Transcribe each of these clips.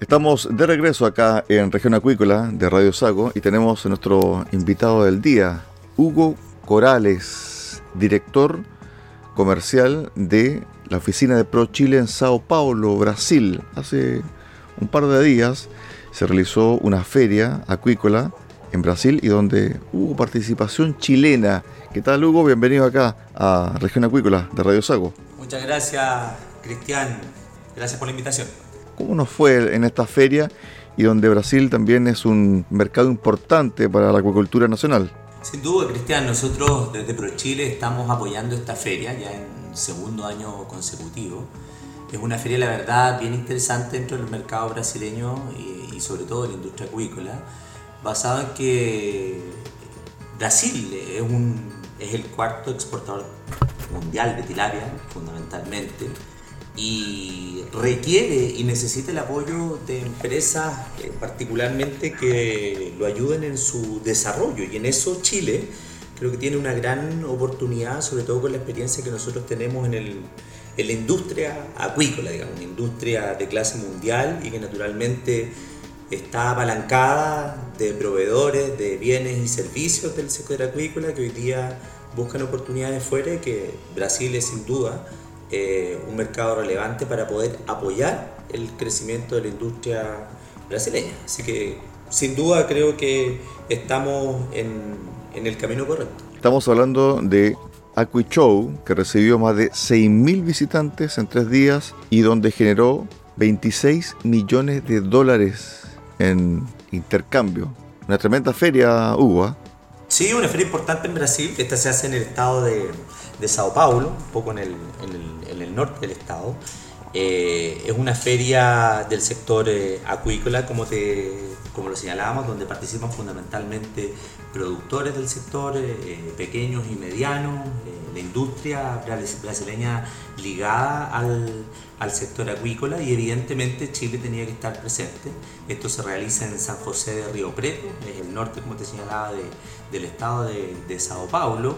Estamos de regreso acá en Región Acuícola de Radio Sago y tenemos a nuestro invitado del día, Hugo Corales, director comercial de la oficina de Pro Chile en Sao Paulo, Brasil. Hace un par de días se realizó una feria acuícola en Brasil y donde hubo participación chilena. ¿Qué tal Hugo? Bienvenido acá a Región Acuícola de Radio Sago. Muchas gracias Cristian, gracias por la invitación. ¿Cómo nos fue en esta feria y donde Brasil también es un mercado importante para la acuicultura nacional? Sin duda, Cristian, nosotros desde ProChile estamos apoyando esta feria ya en segundo año consecutivo. Es una feria, la verdad, bien interesante dentro del mercado brasileño y, sobre todo en la industria acuícola, basado en que Brasil es, un, es el cuarto exportador mundial de tilapia, fundamentalmente y requiere y necesita el apoyo de empresas eh, particularmente que lo ayuden en su desarrollo. Y en eso Chile creo que tiene una gran oportunidad, sobre todo con la experiencia que nosotros tenemos en, el, en la industria acuícola, digamos, una industria de clase mundial y que naturalmente está apalancada de proveedores de bienes y servicios del sector acuícola que hoy día buscan oportunidades fuera y que Brasil es sin duda eh, un mercado relevante para poder apoyar el crecimiento de la industria brasileña. Así que sin duda creo que estamos en, en el camino correcto. Estamos hablando de Show que recibió más de 6.000 visitantes en tres días y donde generó 26 millones de dólares en intercambio. Una tremenda feria, Hugo. Sí, una feria importante en Brasil. Esta se hace en el estado de, de Sao Paulo, un poco en el, en el, en el norte del estado. Eh, es una feria del sector eh, acuícola, como, te, como lo señalábamos, donde participan fundamentalmente productores del sector, eh, pequeños y medianos, la industria brasileña ligada al, sector acuícola y evidentemente Chile tenía que estar presente. Esto se realiza en San José de Río Preto, es el norte, como te señalaba, de, del estado de Sao Paulo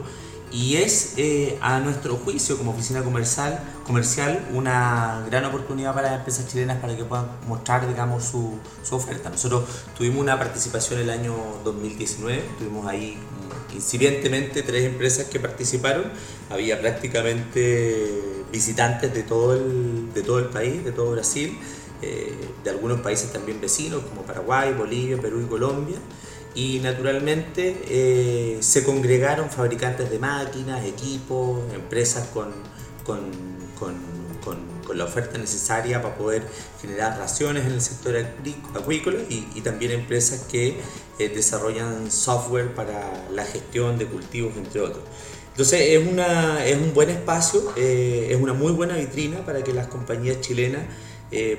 y es eh, a nuestro juicio como oficina comercial, comercial una gran oportunidad para las empresas chilenas para que puedan mostrar digamos su, su, oferta. Nosotros tuvimos una participación el año 2019, tuvimos ahí mm, incipientemente tres empresas que participaron, había prácticamente visitantes de todo el, de todo el país, de todo Brasil, eh, de algunos países también vecinos como Paraguay, Bolivia, Perú y Colombia y naturalmente eh, se congregaron fabricantes de máquinas, equipos, empresas con, con, con, con, la oferta necesaria para poder generar raciones en el sector acuícola y, también empresas que eh, desarrollan software para la gestión de cultivos, entre otros. Entonces es, una, es un buen espacio, eh, es una muy buena vitrina para que las compañías chilenas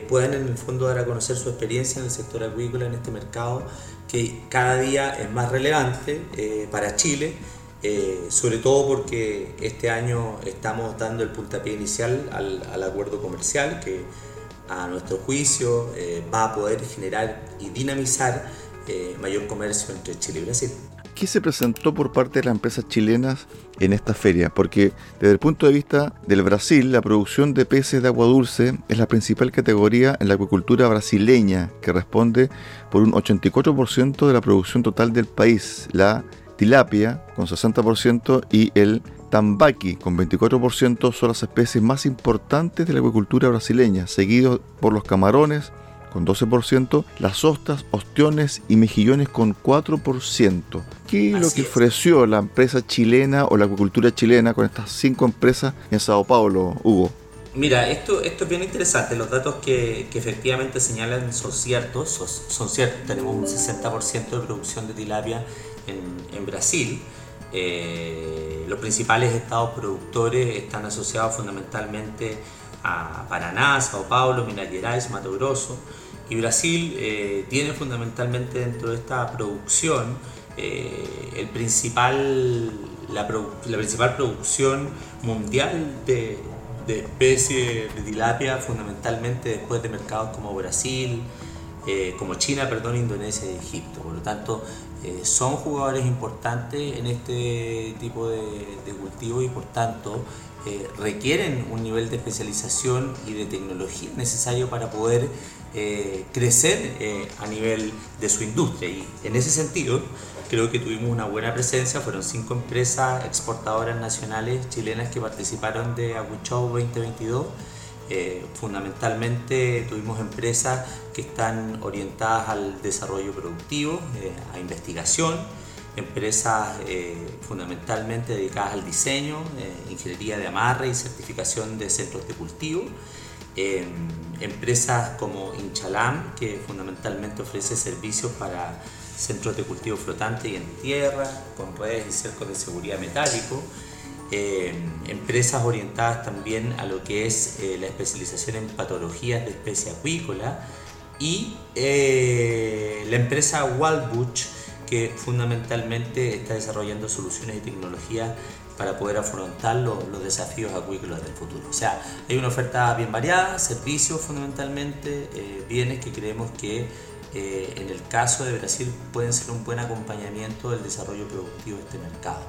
puedan en el fondo dar a conocer su experiencia en el sector acuícola, en este mercado que cada día es más relevante eh, para Chile, eh, sobre todo porque este año estamos dando el puntapié inicial al, al acuerdo comercial que a nuestro juicio eh, va a poder generar y dinamizar mayor comercio entre Chile y Brasil. ¿Qué se presentó por parte de las empresas chilenas en esta feria? Porque desde el punto de vista del Brasil, la producción de peces de agua dulce es la principal categoría en la acuicultura brasileña, que responde por un 84% de la producción total del país. La tilapia con 60% y el tambaqui con 24% son las especies más importantes de la acuicultura brasileña, seguidos por los camarones, con 12%, las ostas, ostiones y mejillones con 4%. ¿Qué es lo que ofreció la empresa chilena o la acuicultura chilena con estas cinco empresas en Sao Paulo, Hugo? Mira, esto, esto es bien interesante. Los datos que, efectivamente señalan son ciertos. Son, ciertos. Tenemos un 60% de producción de tilapia en, Brasil. Eh, los principales estados productores están asociados fundamentalmente a Paraná, Sao Paulo, Minas Gerais, Mato Grosso. Y Brasil eh, tiene fundamentalmente dentro de esta producción eh, el principal, la, principal producción mundial de, especies de tilapia, fundamentalmente después de mercados como Brasil, eh, como China, perdón, Indonesia y Egipto. Por lo tanto, son jugadores importantes en este tipo de, de cultivo y por tanto requieren un nivel de especialización y de tecnología necesario para poder eh, crecer eh, a nivel de su industria. Y en ese sentido, creo que tuvimos una buena presencia. Fueron cinco empresas exportadoras nacionales chilenas que participaron de Aguichou 2022. Eh, fundamentalmente tuvimos empresas que están orientadas al desarrollo productivo, a investigación, empresas fundamentalmente dedicadas al diseño, ingeniería de amarre y certificación de centros de cultivo empresas como Inchalam, que fundamentalmente ofrece servicios para centros de cultivo flotante y en tierra, con redes y cercos de seguridad metálico. Eh, empresas orientadas también a lo que es eh, la especialización en patologías de especie acuícola y eh, la empresa Wildbush que fundamentalmente está desarrollando soluciones y tecnologías para poder afrontar los, desafíos acuícolas del futuro. O sea, hay una oferta bien variada, servicios fundamentalmente, eh, bienes que creemos que eh, en el caso de Brasil pueden ser un buen acompañamiento del desarrollo productivo de este mercado.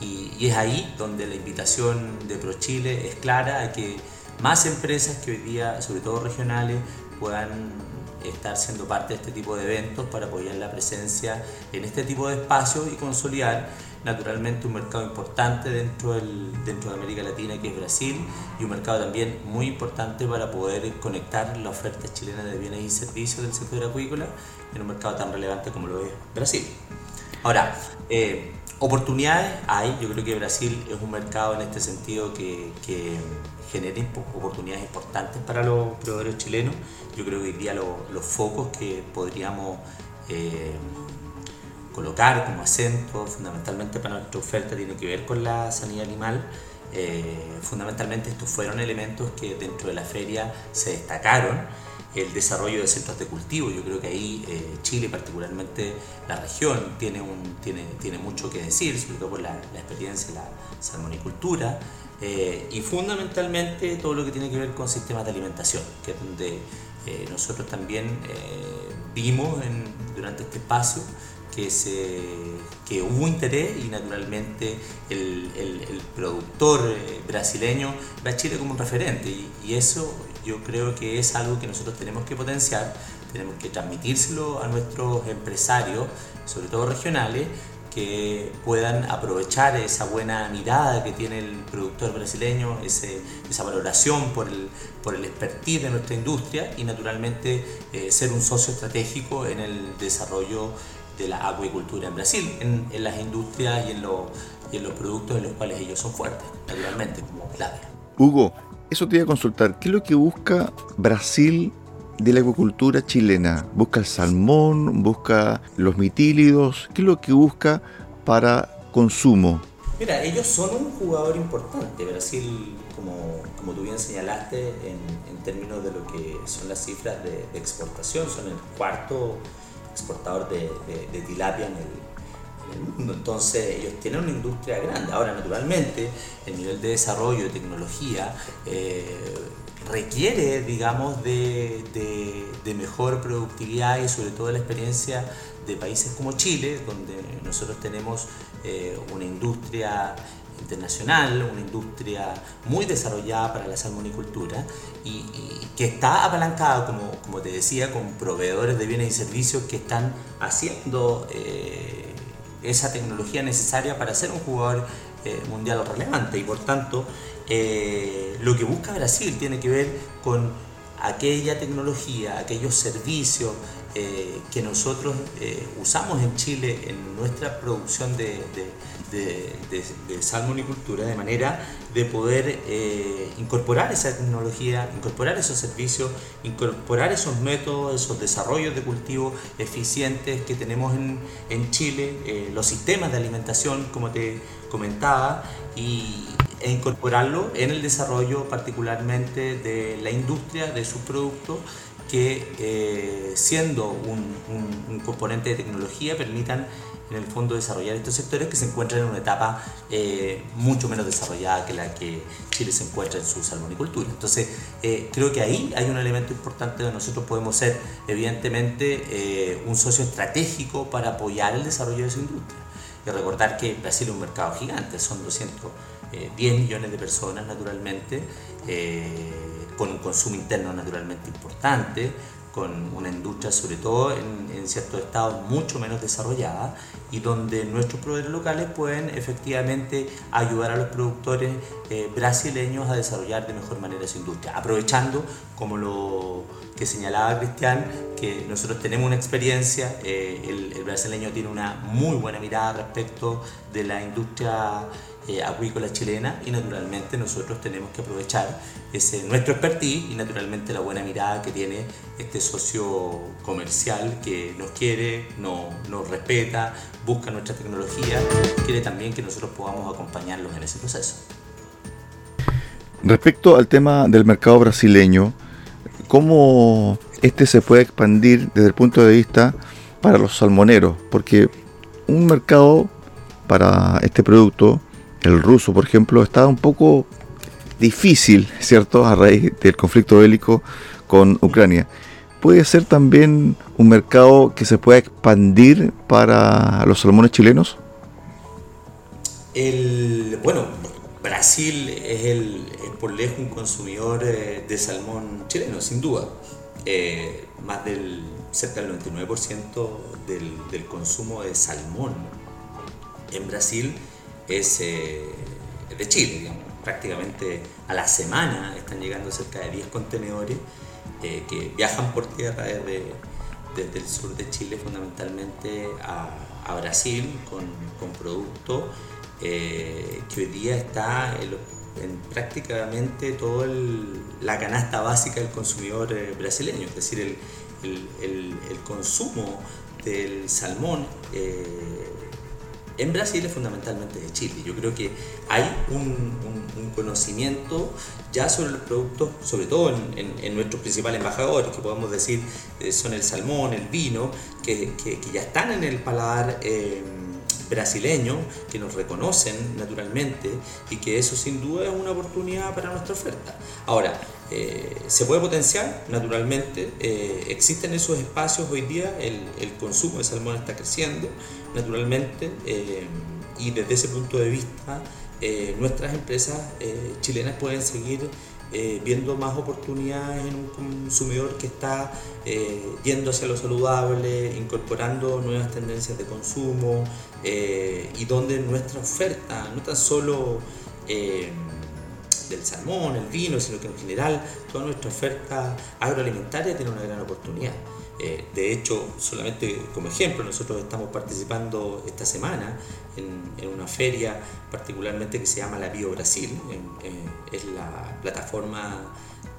Y, y es ahí donde la invitación de ProChile es clara a que más empresas que hoy día, sobre todo regionales, puedan estar siendo parte de este tipo de eventos para apoyar la presencia en este tipo de espacios y consolidar naturalmente un mercado importante dentro, del, dentro de América Latina que es Brasil y un mercado también muy importante para poder conectar la oferta chilena de bienes y servicios del sector acuícola en un mercado tan relevante como lo es Brasil. Ahora, eh, oportunidades hay, yo creo que Brasil es un mercado en este sentido que, genera oportunidades importantes para los proveedores chilenos. Yo creo que hoy día los focos que podríamos... Eh, colocar como acento fundamentalmente para nuestra oferta tiene que ver con la sanidad animal. Eh, fundamentalmente estos fueron elementos que dentro de la feria se destacaron. El desarrollo de centros de cultivo, yo creo que ahí eh, Chile, particularmente la región, tiene, un, tiene, tiene mucho que decir, sobre todo por la, la experiencia de la salmonicultura, eh, y fundamentalmente todo lo que tiene que ver con sistemas de alimentación, que es donde nosotros también vimos en, durante este espacio que, se, que hubo interés y naturalmente el, el, productor eh, brasileño ve a Chile como un referente. Y, y, eso yo creo que es algo que nosotros tenemos que potenciar, tenemos que transmitírselo a nuestros empresarios, sobre todo regionales, que puedan aprovechar esa buena mirada que tiene el productor brasileño, ese, esa valoración por el, por el expertise de nuestra industria y naturalmente eh, ser un socio estratégico en el desarrollo de la acuicultura en Brasil, en, en las industrias y en, y en, los productos en los cuales ellos son fuertes, naturalmente, como clave. Hugo, eso te iba a consultar, ¿qué es lo que busca Brasil de la acuicultura chilena? ¿Busca el salmón? ¿Busca los mitílidos? ¿Qué es lo que busca para consumo? Mira, ellos son un jugador importante. Brasil, como, como tú bien señalaste, en, en términos de lo que son las cifras de, de exportación, son el cuarto exportador de, tilapia en el, mundo. Entonces ellos tienen una industria grande. Ahora, naturalmente, el nivel de desarrollo de tecnología eh, requiere, digamos, de, de, mejor productividad y sobre todo la experiencia de países como Chile, donde nosotros tenemos una industria internacional, una industria muy desarrollada para la salmonicultura y, que está apalancada, como, como, te decía, con proveedores de bienes y servicios que están haciendo eh, esa tecnología necesaria para ser un jugador eh, mundial relevante y por tanto eh, lo que busca Brasil tiene que ver con aquella tecnología, aquellos servicios que nosotros usamos en Chile en nuestra producción de de, de, salmonicultura, de manera de poder eh, incorporar esa tecnología, incorporar esos servicios, incorporar esos métodos, esos desarrollos de cultivo eficientes que tenemos en, en Chile, eh, los sistemas de alimentación, como te comentaba, y, e incorporarlo en el desarrollo particularmente de la industria, de sus productos que eh, siendo un, componente de tecnología permitan en el fondo desarrollar estos sectores que se encuentran en una etapa eh, mucho menos desarrollada que la que Chile se encuentra en su salmonicultura. Entonces, eh, creo que ahí hay un elemento importante donde nosotros podemos ser, evidentemente, un socio estratégico para apoyar el desarrollo de esa industria. Y recordar que Brasil es un mercado gigante, son 210 millones de personas naturalmente, con un consumo interno naturalmente importante, con una industria, sobre todo en, en, ciertos estados, mucho menos desarrollada y donde nuestros proveedores locales pueden efectivamente ayudar a los productores eh, brasileños a desarrollar de mejor manera su industria, aprovechando, como lo que señalaba Cristian, que nosotros tenemos una experiencia, eh, el, brasileño tiene una muy buena mirada respecto de la industria eh, acuícola chilena y naturalmente nosotros tenemos que aprovechar ese, nuestro expertise y naturalmente la buena mirada que tiene este socio comercial que nos quiere, no, nos respeta, busca nuestra tecnología quiere también que nosotros podamos acompañarlos en ese proceso. Respecto al tema del mercado brasileño, ¿cómo este se puede expandir desde el punto de vista para los salmoneros? Porque un mercado para este producto el ruso, por ejemplo, está un poco difícil, ¿cierto?, a raíz del conflicto bélico con Ucrania. ¿Puede ser también un mercado que se pueda expandir para los salmones chilenos? El, bueno, Brasil es, el, por lejos un consumidor eh, de salmón chileno, sin duda. Eh, más del cerca del 99% del, del consumo de salmón en Brasil es eh, de Chile, digamos. prácticamente a la semana están llegando cerca de 10 contenedores eh, que viajan por tierra desde, desde, el sur de Chile fundamentalmente a, Brasil con, con productos eh, que hoy día está en, prácticamente toda la canasta básica del consumidor brasileño, es decir, el, el, consumo del salmón en Brasil es fundamentalmente de Chile. Yo creo que hay un, conocimiento ya sobre los productos, sobre todo en, nuestros principales embajadores, que podemos decir eh, son el salmón, el vino, que, ya están en el paladar. Eh, brasileño que nos reconocen naturalmente y que eso sin duda es una oportunidad para nuestra oferta. Ahora, eh, se puede potenciar naturalmente, existen esos espacios hoy día, el, consumo de salmón está creciendo, naturalmente, eh, y desde ese punto de vista, eh, nuestras empresas eh, chilenas pueden seguir viendo más oportunidades en un consumidor que está yendo hacia lo saludable, incorporando nuevas tendencias de consumo y donde nuestra oferta, no tan solo del salmón, el vino, sino que en general toda nuestra oferta agroalimentaria tiene una gran oportunidad. Eh, de hecho, solamente como ejemplo, nosotros estamos participando esta semana en, una feria particularmente que se llama la Bio Brasil, eh, es la plataforma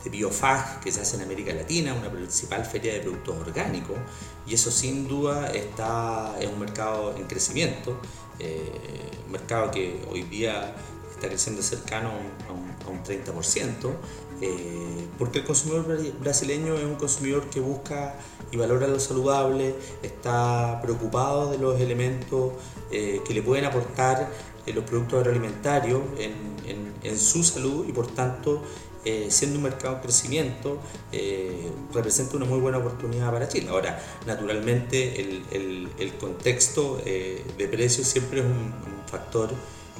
de biofag que se hace en América Latina, una principal feria de productos orgánicos, y eso sin duda está, es un mercado en crecimiento, eh, un mercado que hoy día está creciendo cercano a un, a un 30%, eh, porque el consumidor brasileño es un consumidor que busca y valora lo saludable, está preocupado de los elementos eh, que le pueden aportar eh, los productos agroalimentarios en, su salud y por tanto eh, siendo un mercado en crecimiento, representa una muy buena oportunidad para Chile. Ahora, naturalmente, el, el, contexto de precios siempre es un, factor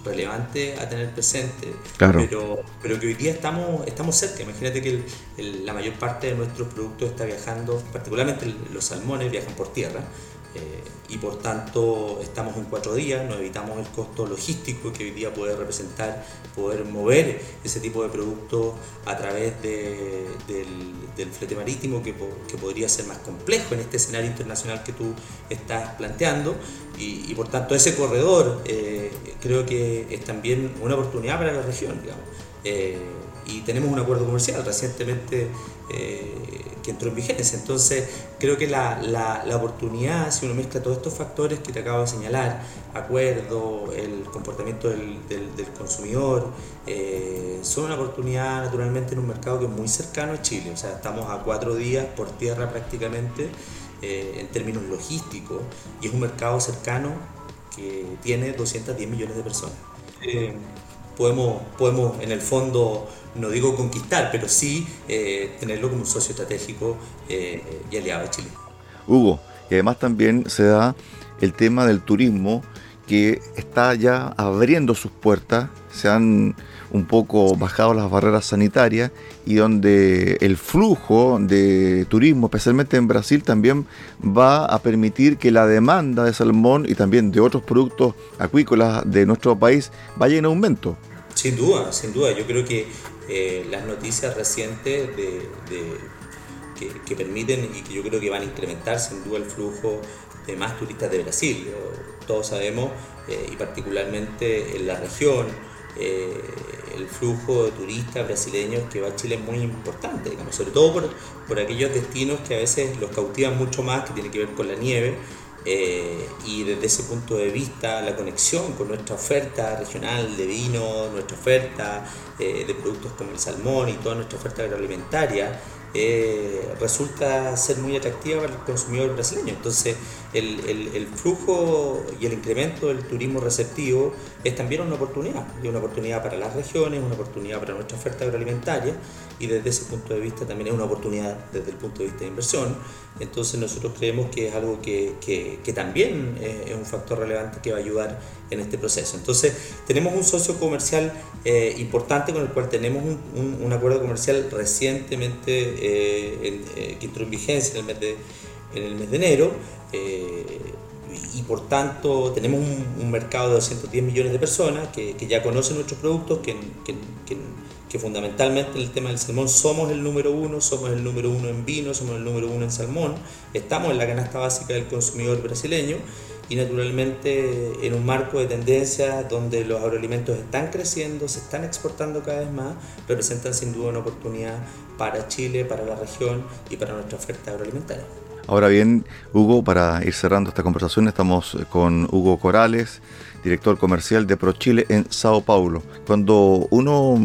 relevante a tener presente, pero, pero que hoy día estamos, estamos cerca. Imagínate que la mayor parte de nuestros productos está viajando, particularmente los salmones viajan por tierra, eh, y por tanto estamos en cuatro días, nos evitamos el costo logístico que hoy día puede representar poder mover ese tipo de productos a través del, flete marítimo que, podría ser más complejo en este escenario internacional que tú estás planteando. Y, por tanto ese corredor eh, creo que es también una oportunidad para la región, digamos. Eh, y tenemos un acuerdo comercial recientemente eh, que entró en vigencia. Entonces, creo que la, la, oportunidad, si uno mezcla todos estos factores que te acabo de señalar, acuerdo, el comportamiento del, del, consumidor, eh, son una oportunidad naturalmente en un mercado que es muy cercano a Chile. O sea, estamos a cuatro días por tierra prácticamente eh, en términos logísticos y es un mercado cercano que tiene 210 millones de personas. podemos, podemos en el fondo no digo conquistar, pero sí eh, tenerlo como un socio estratégico eh, y aliado de Chile. Hugo, y además también se da el tema del turismo que está ya abriendo sus puertas, se han un poco bajado las barreras sanitarias y donde el flujo de turismo, especialmente en Brasil, también va a permitir que la demanda de salmón y también de otros productos acuícolas de nuestro país vaya en aumento. Sin duda, sin duda. Yo creo que eh, las noticias recientes de, que, permiten y que yo creo que van a incrementar sin duda el flujo de más turistas de Brasil. Todos sabemos, eh, y particularmente en la región, eh, el flujo de turistas brasileños que va a Chile es muy importante, digamos, sobre todo por, por aquellos destinos que a veces los cautivan mucho más, que tiene que ver con la nieve eh, y desde ese punto de vista la conexión con nuestra oferta regional de vino, nuestra oferta eh, de productos como el salmón y toda nuestra oferta agroalimentaria eh, resulta ser muy atractiva para el consumidor brasileño. Entonces, el, el, flujo y el incremento del turismo receptivo es también una oportunidad, y una oportunidad para las regiones, una oportunidad para nuestra oferta agroalimentaria, y desde ese punto de vista también es una oportunidad desde el punto de vista de inversión. Entonces, nosotros creemos que es algo que, que, que también es un factor relevante que va a ayudar en este proceso. Entonces, tenemos un socio comercial eh, importante con el cual tenemos un, un, acuerdo comercial recientemente eh, eh, que entró en vigencia en el mes de, en el mes de enero. Eh, y por tanto tenemos un, mercado de 210 millones de personas que, que ya conocen nuestros productos, que, que, que, fundamentalmente en el tema del salmón somos el número uno, somos el número uno en vino, somos el número uno en salmón, estamos en la canasta básica del consumidor brasileño y naturalmente en un marco de tendencia donde los agroalimentos están creciendo, se están exportando cada vez más, representan sin duda una oportunidad para Chile, para la región y para nuestra oferta agroalimentaria. Ahora bien, Hugo, para ir cerrando esta conversación, estamos con Hugo Corales, director comercial de ProChile en Sao Paulo. Cuando uno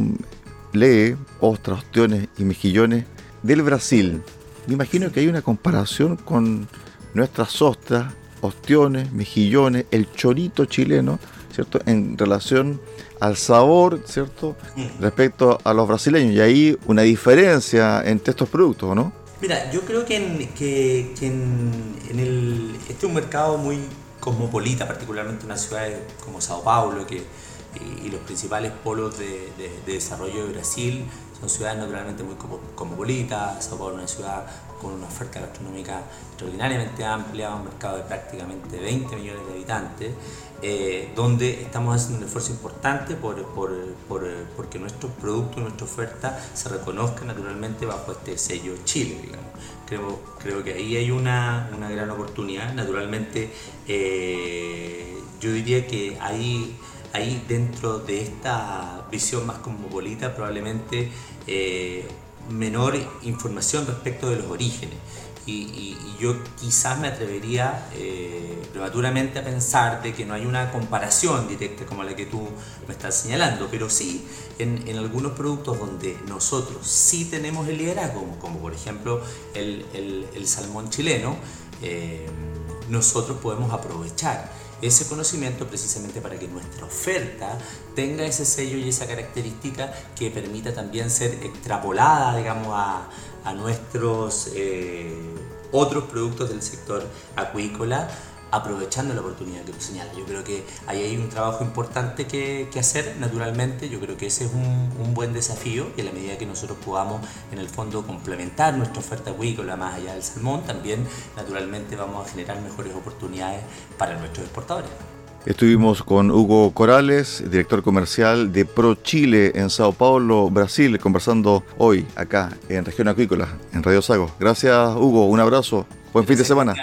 lee ostras, ostiones y mejillones del Brasil, me imagino que hay una comparación con nuestras ostras ostiones, mejillones, el chorito chileno, ¿cierto? En relación al sabor, ¿cierto? Mm. Respecto a los brasileños. Y ahí una diferencia entre estos productos, ¿no? Mira, yo creo que en, que, en, el, este es un mercado muy cosmopolita, particularmente en una ciudad como Sao Paulo, que, y, los principales polos de, de, desarrollo de Brasil son ciudades naturalmente muy cosmopolitas. Sao Paulo es una ciudad con una oferta gastronómica extraordinariamente amplia, un mercado de prácticamente 20 millones de habitantes, eh, donde estamos haciendo un esfuerzo importante por, por, por, porque nuestros productos, nuestra oferta se reconozca naturalmente bajo este sello Chile, digamos. Creo, creo que ahí hay una, una gran oportunidad. Naturalmente, eh, yo diría que ahí, ahí dentro de esta visión más cosmopolita probablemente eh, menor información respecto de los orígenes. Y, yo quizás me atrevería eh, prematuramente a pensar de que no hay una comparación directa como la que tú me estás señalando, pero sí en, en algunos productos donde nosotros sí tenemos el liderazgo, como, por ejemplo el, el, el salmón chileno, eh, nosotros podemos aprovechar ese conocimiento precisamente para que nuestra oferta tenga ese sello y esa característica que permita también ser extrapolada, digamos, a, nuestros eh, otros productos del sector acuícola aprovechando la oportunidad que tú señalas. Yo creo que ahí hay un trabajo importante que, hacer, naturalmente. Yo creo que ese es un, buen desafío y a la medida que nosotros podamos, en el fondo, complementar nuestra oferta acuícola más allá del salmón, también, naturalmente, vamos a generar mejores oportunidades para nuestros exportadores. Estuvimos con Hugo Corales, director comercial de Pro Chile en Sao Paulo, Brasil, conversando hoy acá en Región Acuícola, en Radio Sago. Gracias, Hugo. Un abrazo. Buen fin de semana.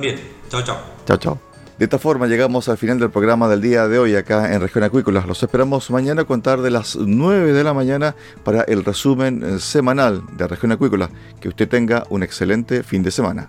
Bien. Chao, chao. Chao, chao. De esta forma llegamos al final del programa del día de hoy acá en Región Acuícola. Los esperamos mañana a contar de las 9 de la mañana para el resumen eh, semanal de Región Acuícola. Que usted tenga un excelente fin de semana.